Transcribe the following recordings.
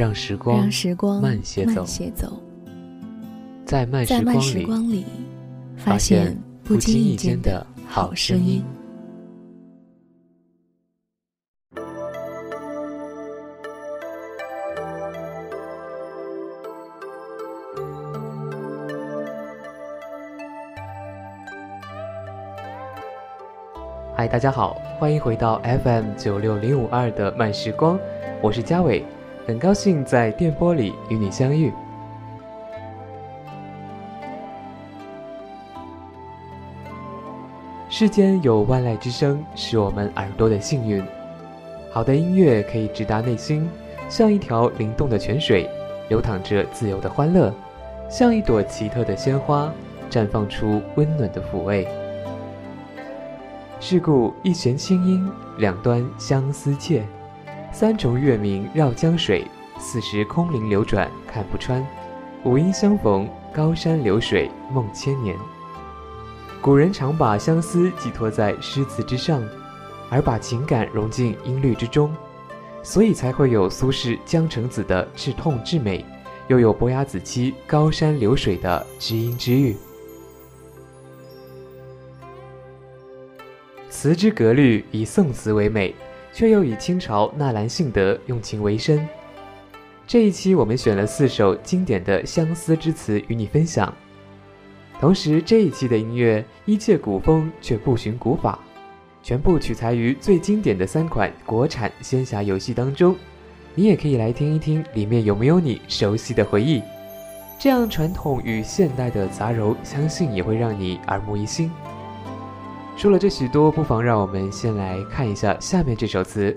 让时光，慢些走，在慢时光里，发现不经意间的好声音。嗨，大家好，欢迎回到 FM 九六零五二的慢时光，我是嘉伟，很高兴在电波里与你相遇。世间有万籁之声，是我们耳朵的幸运。好的音乐可以直达内心，像一条灵动的泉水，流淌着自由的欢乐，像一朵奇特的鲜花，绽放出温暖的抚慰。是故一弦清音，两端相思切；三重月明绕江水，四时空灵流转看不穿。五音相逢，高山流水梦千年。古人常把相思寄托在诗词之上，而把情感融进音律之中，所以才会有苏轼江城子的至痛至美，又有伯牙子期高山流水的知音知遇。词之格律以宋词为美，却又以清朝纳兰性德用情为深。这一期我们选了四首经典的相思之词与你分享。同时，这一期的音乐一切古风却不循古法，全部取材于最经典的三款国产仙侠游戏当中。你也可以来听一听，里面有没有你熟悉的回忆。这样传统与现代的杂糅，相信也会让你耳目一新。说了这许多，不妨让我们先来看一下下面这首词：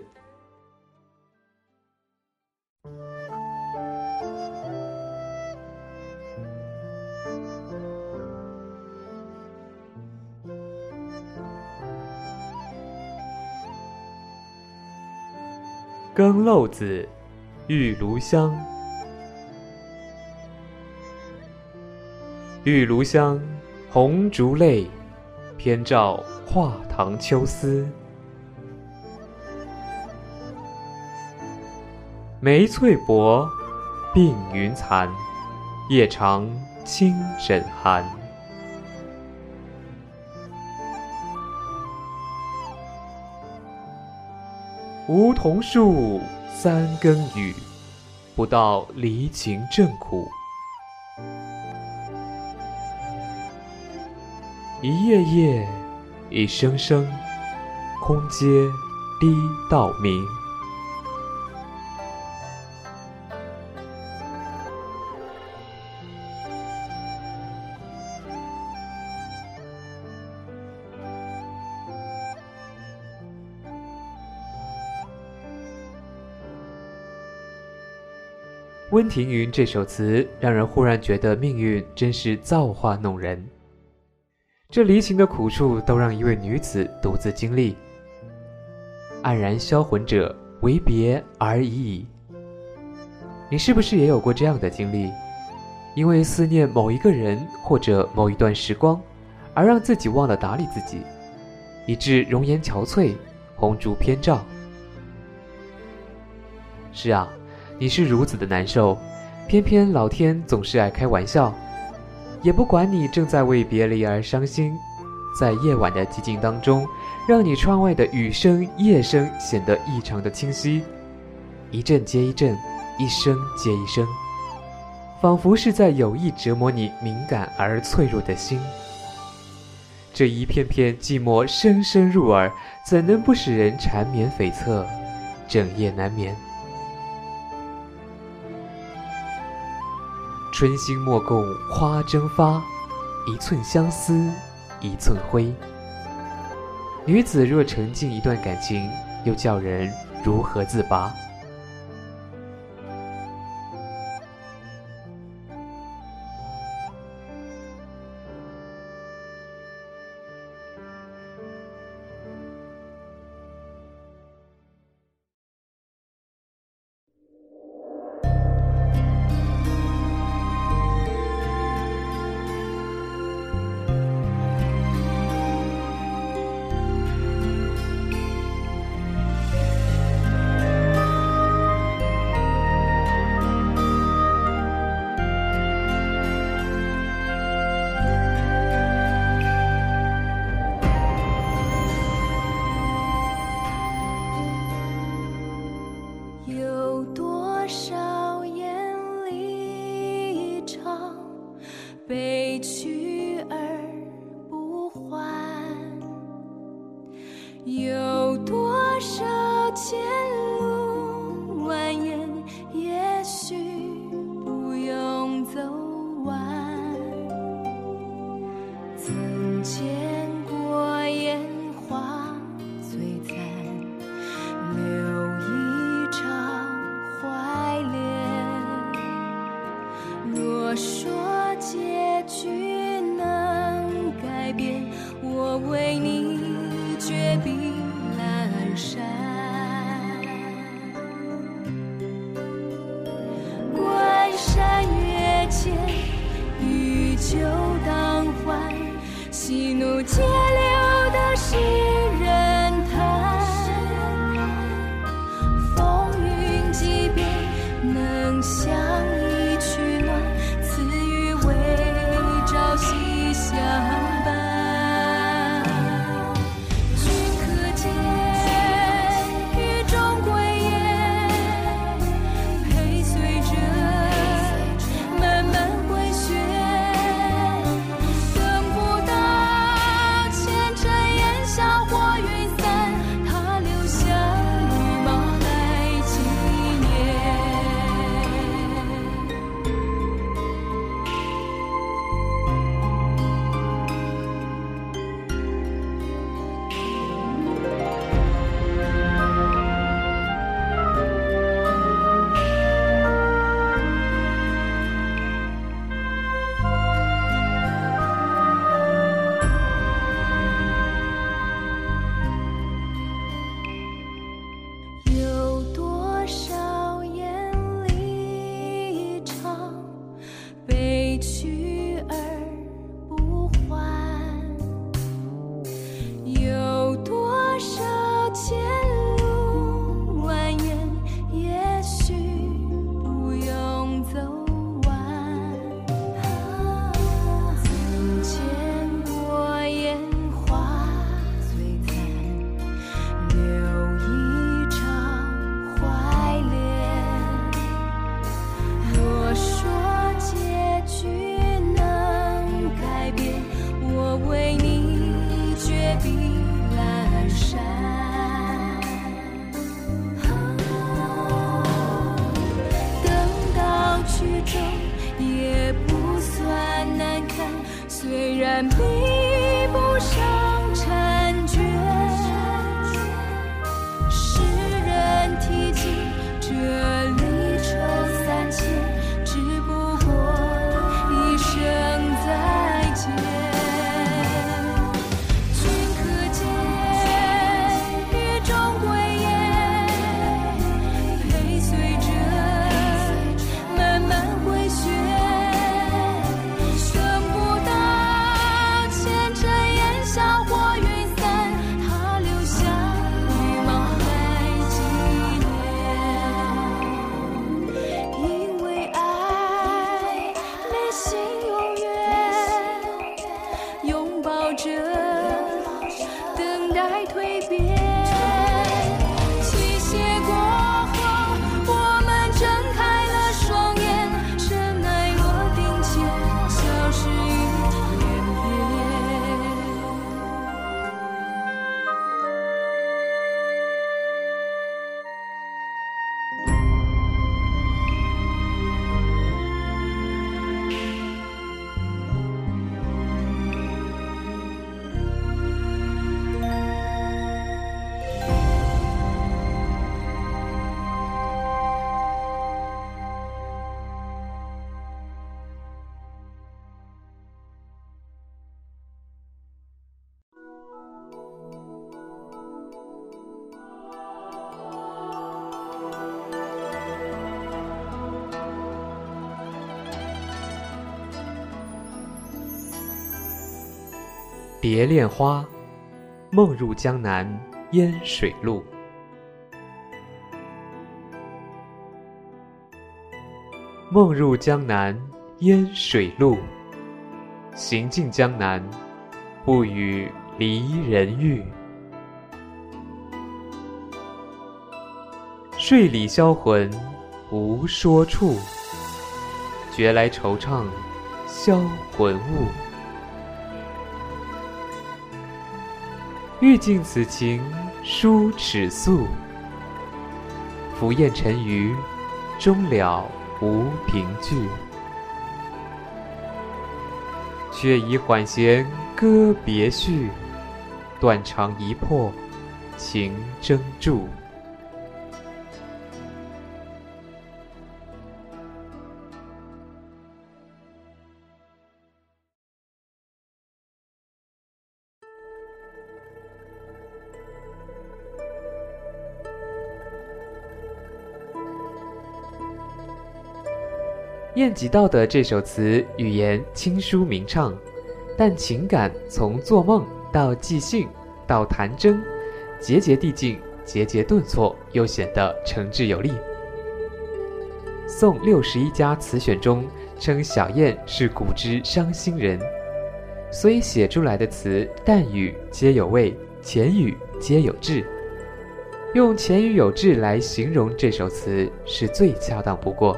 更漏子，玉炉香，玉炉香，红烛泪，偏照。画堂秋思，梅翠薄，鬓云残，夜长清枕寒。梧桐树，三更雨，不到离情正苦。一夜夜。一声声，空阶低到明。温庭筠这首词，让人忽然觉得命运真是造化弄人。这离情的苦处，都让一位女子独自经历。黯然销魂者，为别而已矣。你是不是也有过这样的经历？因为思念某一个人或者某一段时光，而让自己忘了打理自己，以致容颜憔悴，红烛偏照。是啊，你是如此的难受，偏偏老天总是爱开玩笑。也不管你正在为别离而伤心，在夜晚的寂静当中，让你窗外的雨声、夜声显得异常的清晰，一阵接一阵，一声接一声，仿佛是在有意折磨你敏感而脆弱的心。这一片片寂寞深深入耳，怎能不使人缠绵悱恻，整夜难眠？春心莫共花争发，一寸相思一寸灰。女子若沉浸一段感情，又叫人如何自拔？蝶恋花，梦入江南烟水路。梦入江南烟水路，行尽江南，不与离人遇。睡里销魂，无说处，觉来惆怅，销魂物。欲尽此情书尺素，浮雁沉鱼终了无凭据。却已缓弦歌别绪，断肠一魄情争著。晏几道的这首词语言清疏明畅，但情感从做梦到即兴到弹筝，节节递进，节节顿挫，又显得诚挚有力。宋六十一家词选中称小燕是古之伤心人，所以写出来的词淡语皆有味，浅语皆有致。用浅语有致来形容这首词是最恰当不过。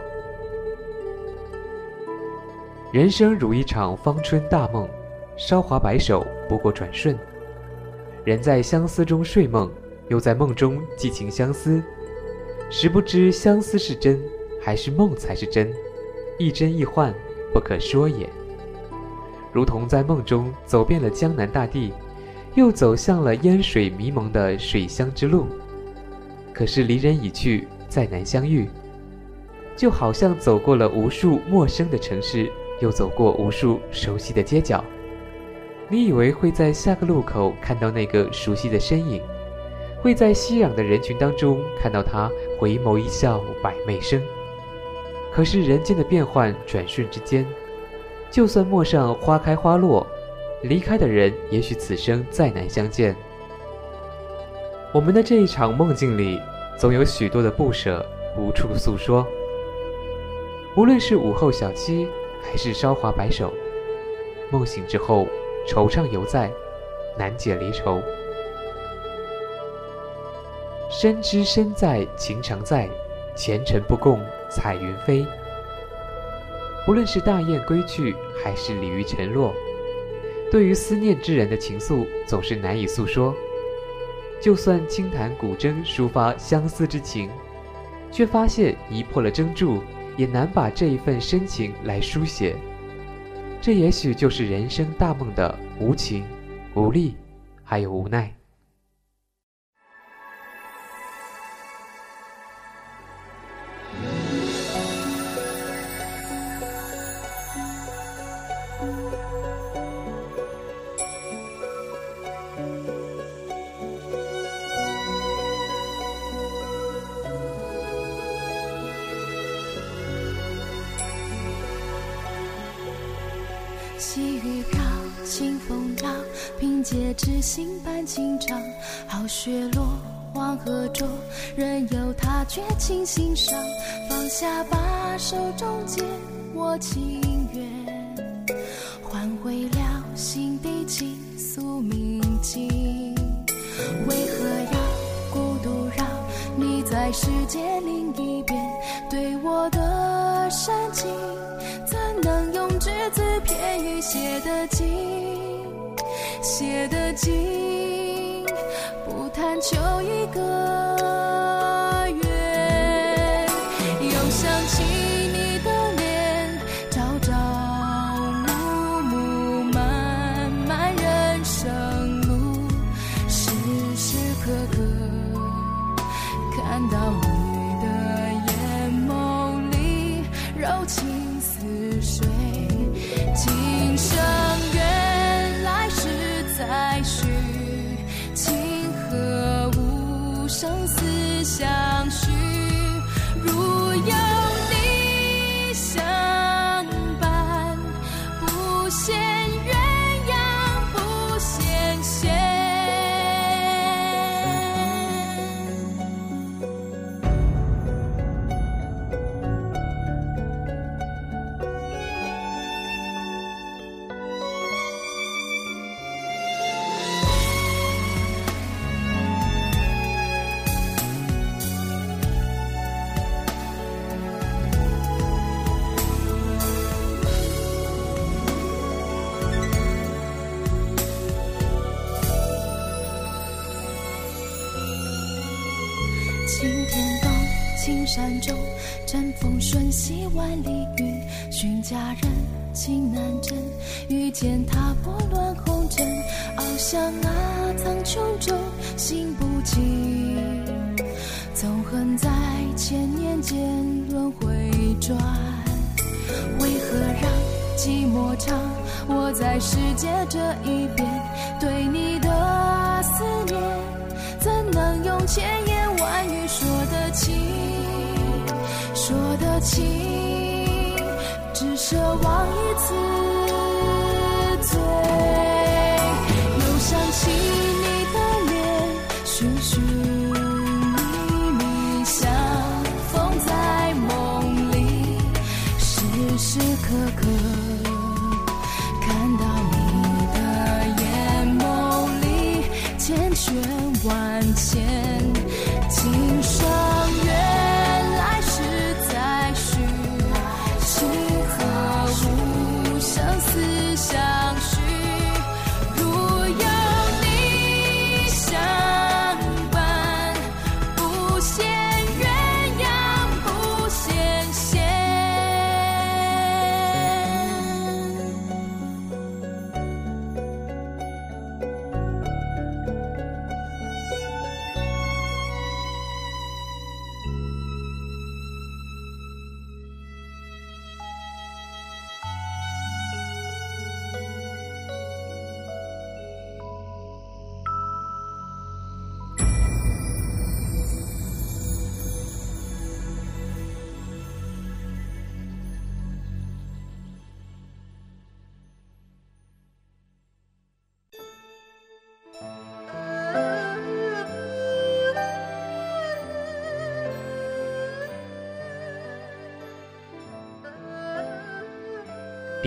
人生如一场芳春大梦，韶华白首不过转瞬。人在相思中睡梦，又在梦中寄情相思，实不知相思是真，还是梦才是真，亦真亦幻，不可说也。如同在梦中走遍了江南大地，又走向了烟水迷蒙的水乡之路，可是离人已去，再难相遇，就好像走过了无数陌生的城市。又走过无数熟悉的街角，你以为会在下个路口看到那个熟悉的身影，会在熙攘的人群当中看到他回眸一笑百媚生。可是人间的变幻转瞬之间，就算陌上花开花落，离开的人也许此生再难相见。我们的这一场梦境里，总有许多的不舍无处诉说，无论是午后小憩。还是韶华白首，梦醒之后，惆怅犹在，难解离愁。深知身在情常在，前尘不共彩云飞。不论是大雁归去，还是鲤鱼沉落，对于思念之人的情愫总是难以诉说。就算轻弹古筝抒发相思之情，却发现一破了筝柱。也难把这一份深情来书写，这也许就是人生大梦的无情、无力，还有无奈。好雪落，黄河浊，任由它绝情心伤。放下吧，手中剑，我情愿，换回了心底倾诉铭记。为何要孤独让？你在世界另一边，对我的深情。怎能用只字片语写得尽，写得尽，求一个。瞬息万里云。寻佳人，情难真。遇见踏破乱红尘。翱翔啊，苍穹中，心不静。纵横在千年间轮回转，为何让寂寞长？我在世界这一边，对你的思念，怎能用千言万语说得清？说的情，只奢望一次醉。又想起你的脸，徐徐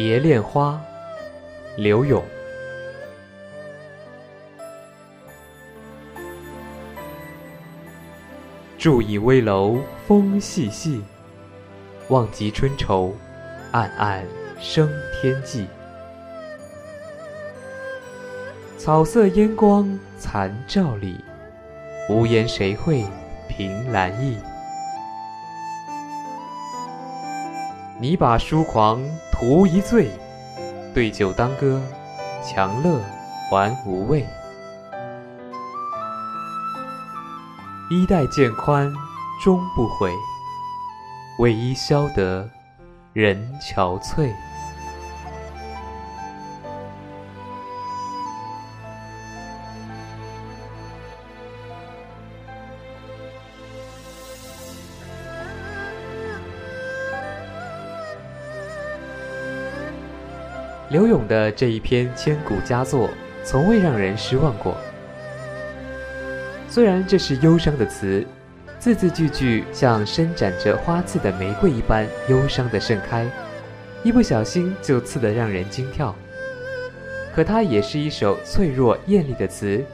蝶恋花》柳永。伫倚危楼风细细，望极春愁，暗暗生天际。草色烟光残照里，无言谁会凭栏意？你把疏狂图一醉，对酒当歌，强乐还无味。衣带渐宽终不悔，为伊消得人憔悴。刘永的这一篇千古佳作，从未让人失望过。虽然这是忧伤的词，字字句句像伸展着花刺的玫瑰一般忧伤的盛开，一不小心就刺得让人惊跳。可它也是一首脆弱艳丽的词，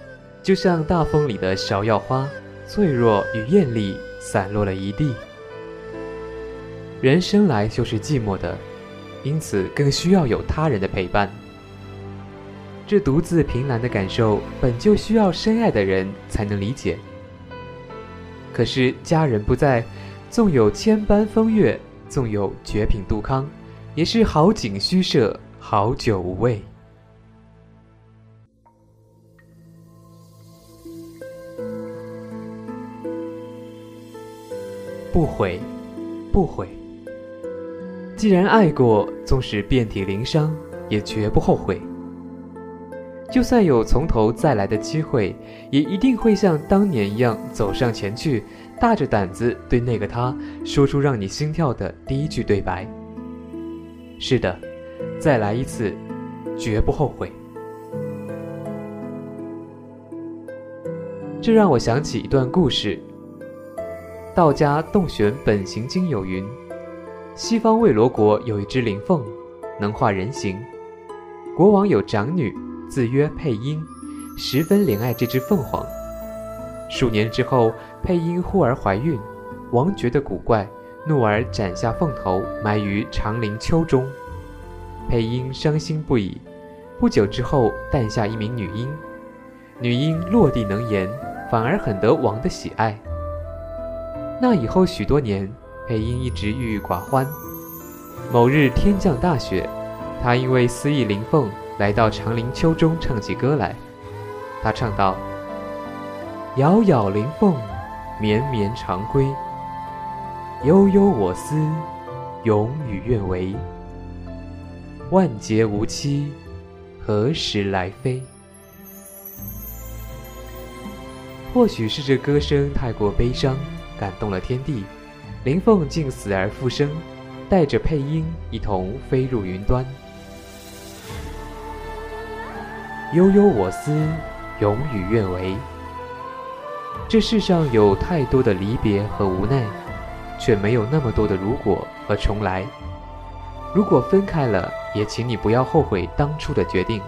就像大风里的芍药花，脆弱与艳丽散落了一地。人生来就是寂寞的。因此，更需要有他人的陪伴。这独自凭栏的感受，本就需要深爱的人才能理解。可是家人不在，纵有千般风月，纵有绝品杜康，也是好景虚设，好酒无味。不悔，不悔。既然爱过，纵使遍体鳞伤，也绝不后悔。就算有从头再来的机会，也一定会像当年一样走上前去，大着胆子对那个他说出让你心跳的第一句对白。是的，再来一次，绝不后悔。这让我想起一段故事。道家洞玄本行经有云。西方卫罗国有一只灵凤，能化人形。国王有长女，自曰佩英，十分怜爱这只凤凰。数年之后，佩英忽而怀孕，王觉得古怪，怒而斩下凤头，埋于长林丘中。佩英伤心不已。不久之后，诞下一名女婴。女婴落地能言，反而很得王的喜爱。那以后许多年，配音一直郁郁寡欢。某日天降大雪，他因为思忆林凤，来到长林秋中唱起歌来。他唱道：“杳杳林凤，绵绵长归。悠悠我思，永与愿违。万劫无期，何时来飞？”或许是这歌声太过悲伤，感动了天地，林凤竟死而复生，带着配音一同飞入云端。悠悠我思，永与愿违。这世上有太多的离别和无奈，却没有那么多的如果和重来。如果分开了，也请你不要后悔当初的决定。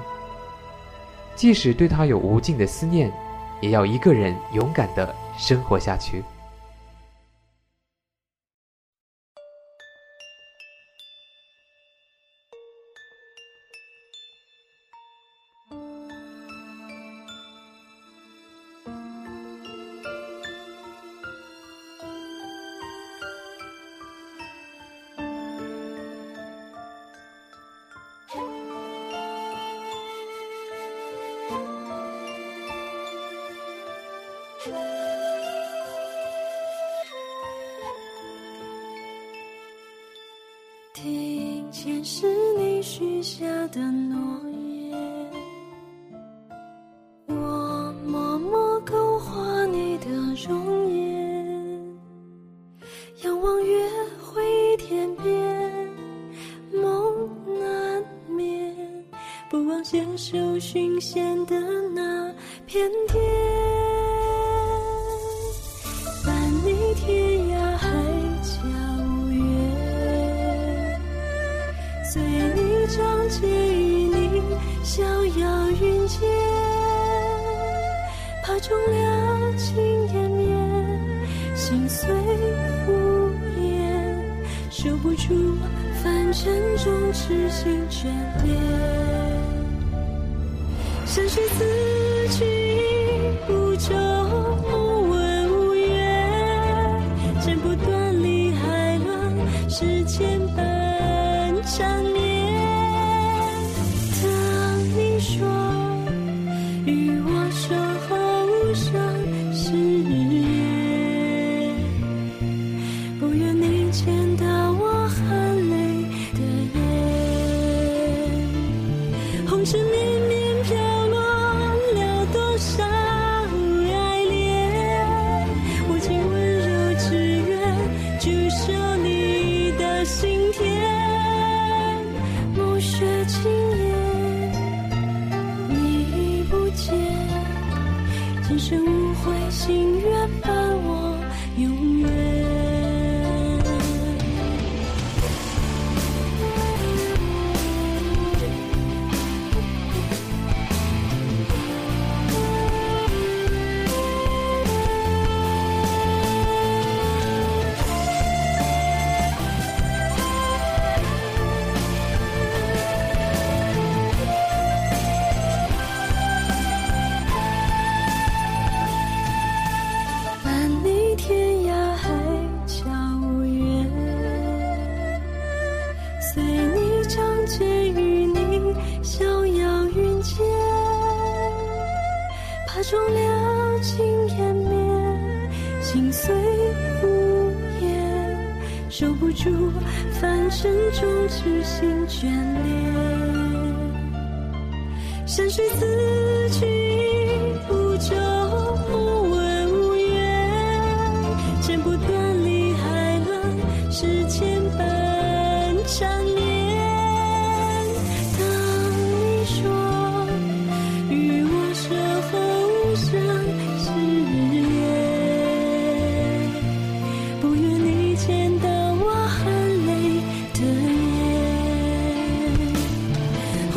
即使对他有无尽的思念。也要一个人勇敢的生活下去。许下的诺言，我默默勾画你的容颜，仰望月回天边，梦难眠，不忘携手寻仙的那片天。山水此去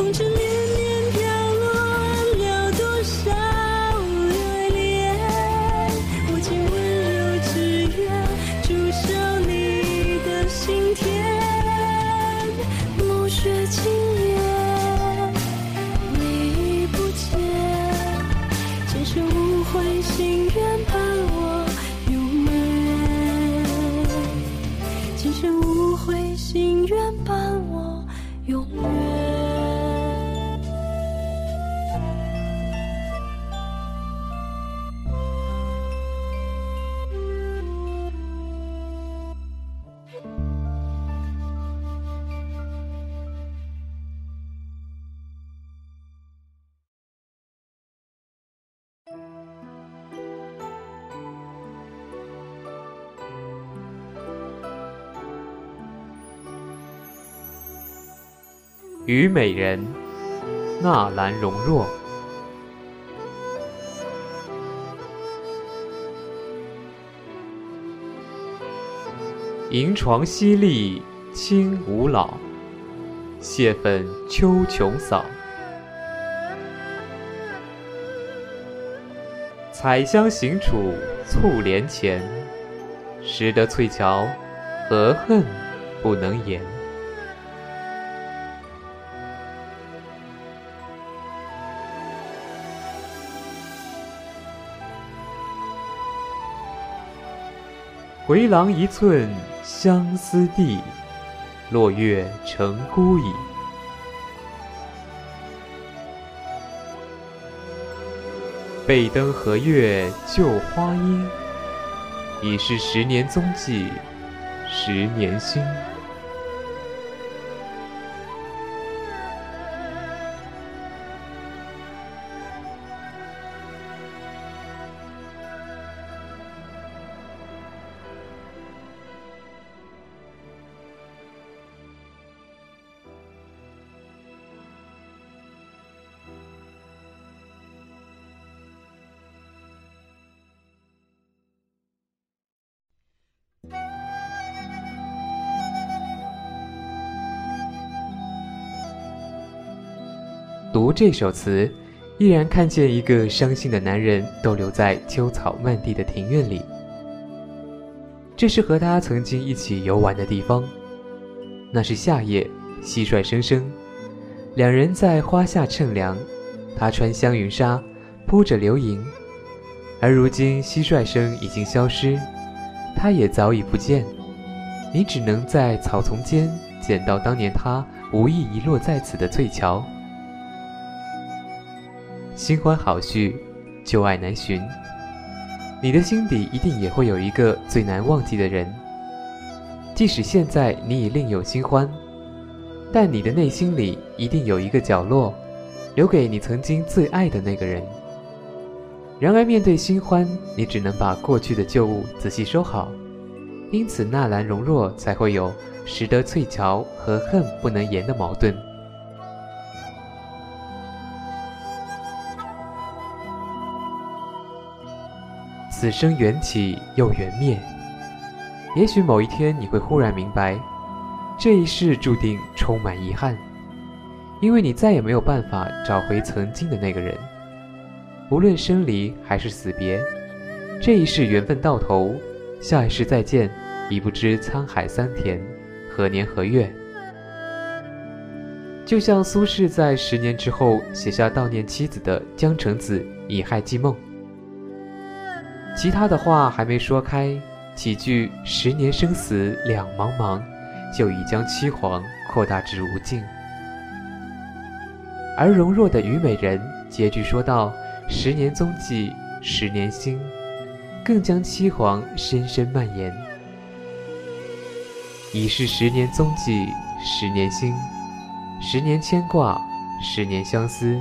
心。虞美人，纳兰容若。银床淅沥轻舞老，蟹粉秋琼扫。采香行处簇帘前，识得翠桥，何恨不能言。回廊一寸相思地，落月成孤影。背灯和月旧花阴，已是十年踪迹，十年心。读这首词，依然看见一个伤心的男人逗留在秋草漫地的庭院里。这是和他曾经一起游玩的地方。那是夏夜，蟋蟀声声，两人在花下乘凉。他穿香云纱，铺着流萤，而如今蟋蟀声已经消失，他也早已不见。你只能在草丛间捡到当年他无意遗落在此的翠桥。新欢好叙，旧爱难寻。你的心底一定也会有一个最难忘记的人。即使现在你已另有新欢，但你的内心里一定有一个角落，留给你曾经最爱的那个人。然而面对新欢，你只能把过去的旧物仔细收好。因此纳兰容若才会有“识得翠桥，和恨不能言”的矛盾。此生缘起又缘灭，也许某一天你会忽然明白，这一世注定充满遗憾，因为你再也没有办法找回曾经的那个人。无论生离还是死别，这一世缘分到头，下一世再见已不知沧海桑田，何年何月。就像苏轼在十年之后写下悼念妻子的《江城子·乙亥寄梦》。其他的话还没说开，几句“十年生死两茫茫”，就已将凄惶扩大至无尽。而容若的虞美人结句说道：“十年踪迹，十年心”，更将凄惶深深蔓延。已是十年踪迹，十年心，十年牵挂，十年相思。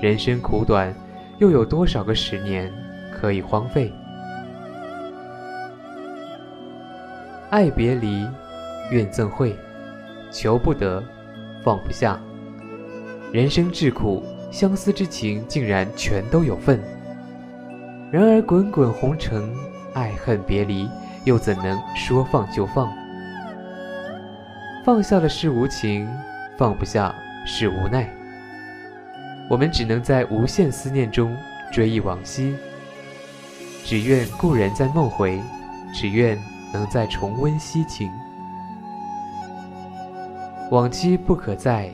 人生苦短，又有多少个十年？可以荒废，爱别离，怨憎会，求不得，放不下。人生至苦，相思之情竟然全都有份。然而滚滚红尘，爱恨别离，又怎能说放就放？放下了是无情，放不下是无奈。我们只能在无限思念中追忆往昔。只愿故人在梦回，只愿能再重温昔情。往期不可再，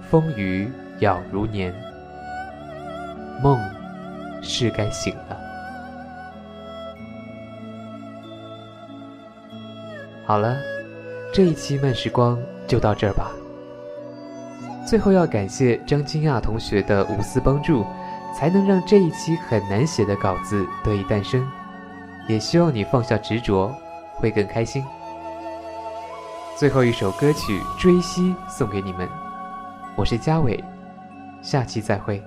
风雨杳如年。梦是该醒了。好了，这一期慢时光就到这儿吧。最后要感谢张金亚同学的无私帮助，才能让这一期很难写的稿子得以诞生。也希望你放下执着，会更开心。最后一首歌曲《追西》送给你们，我是嘉伟，下期再会。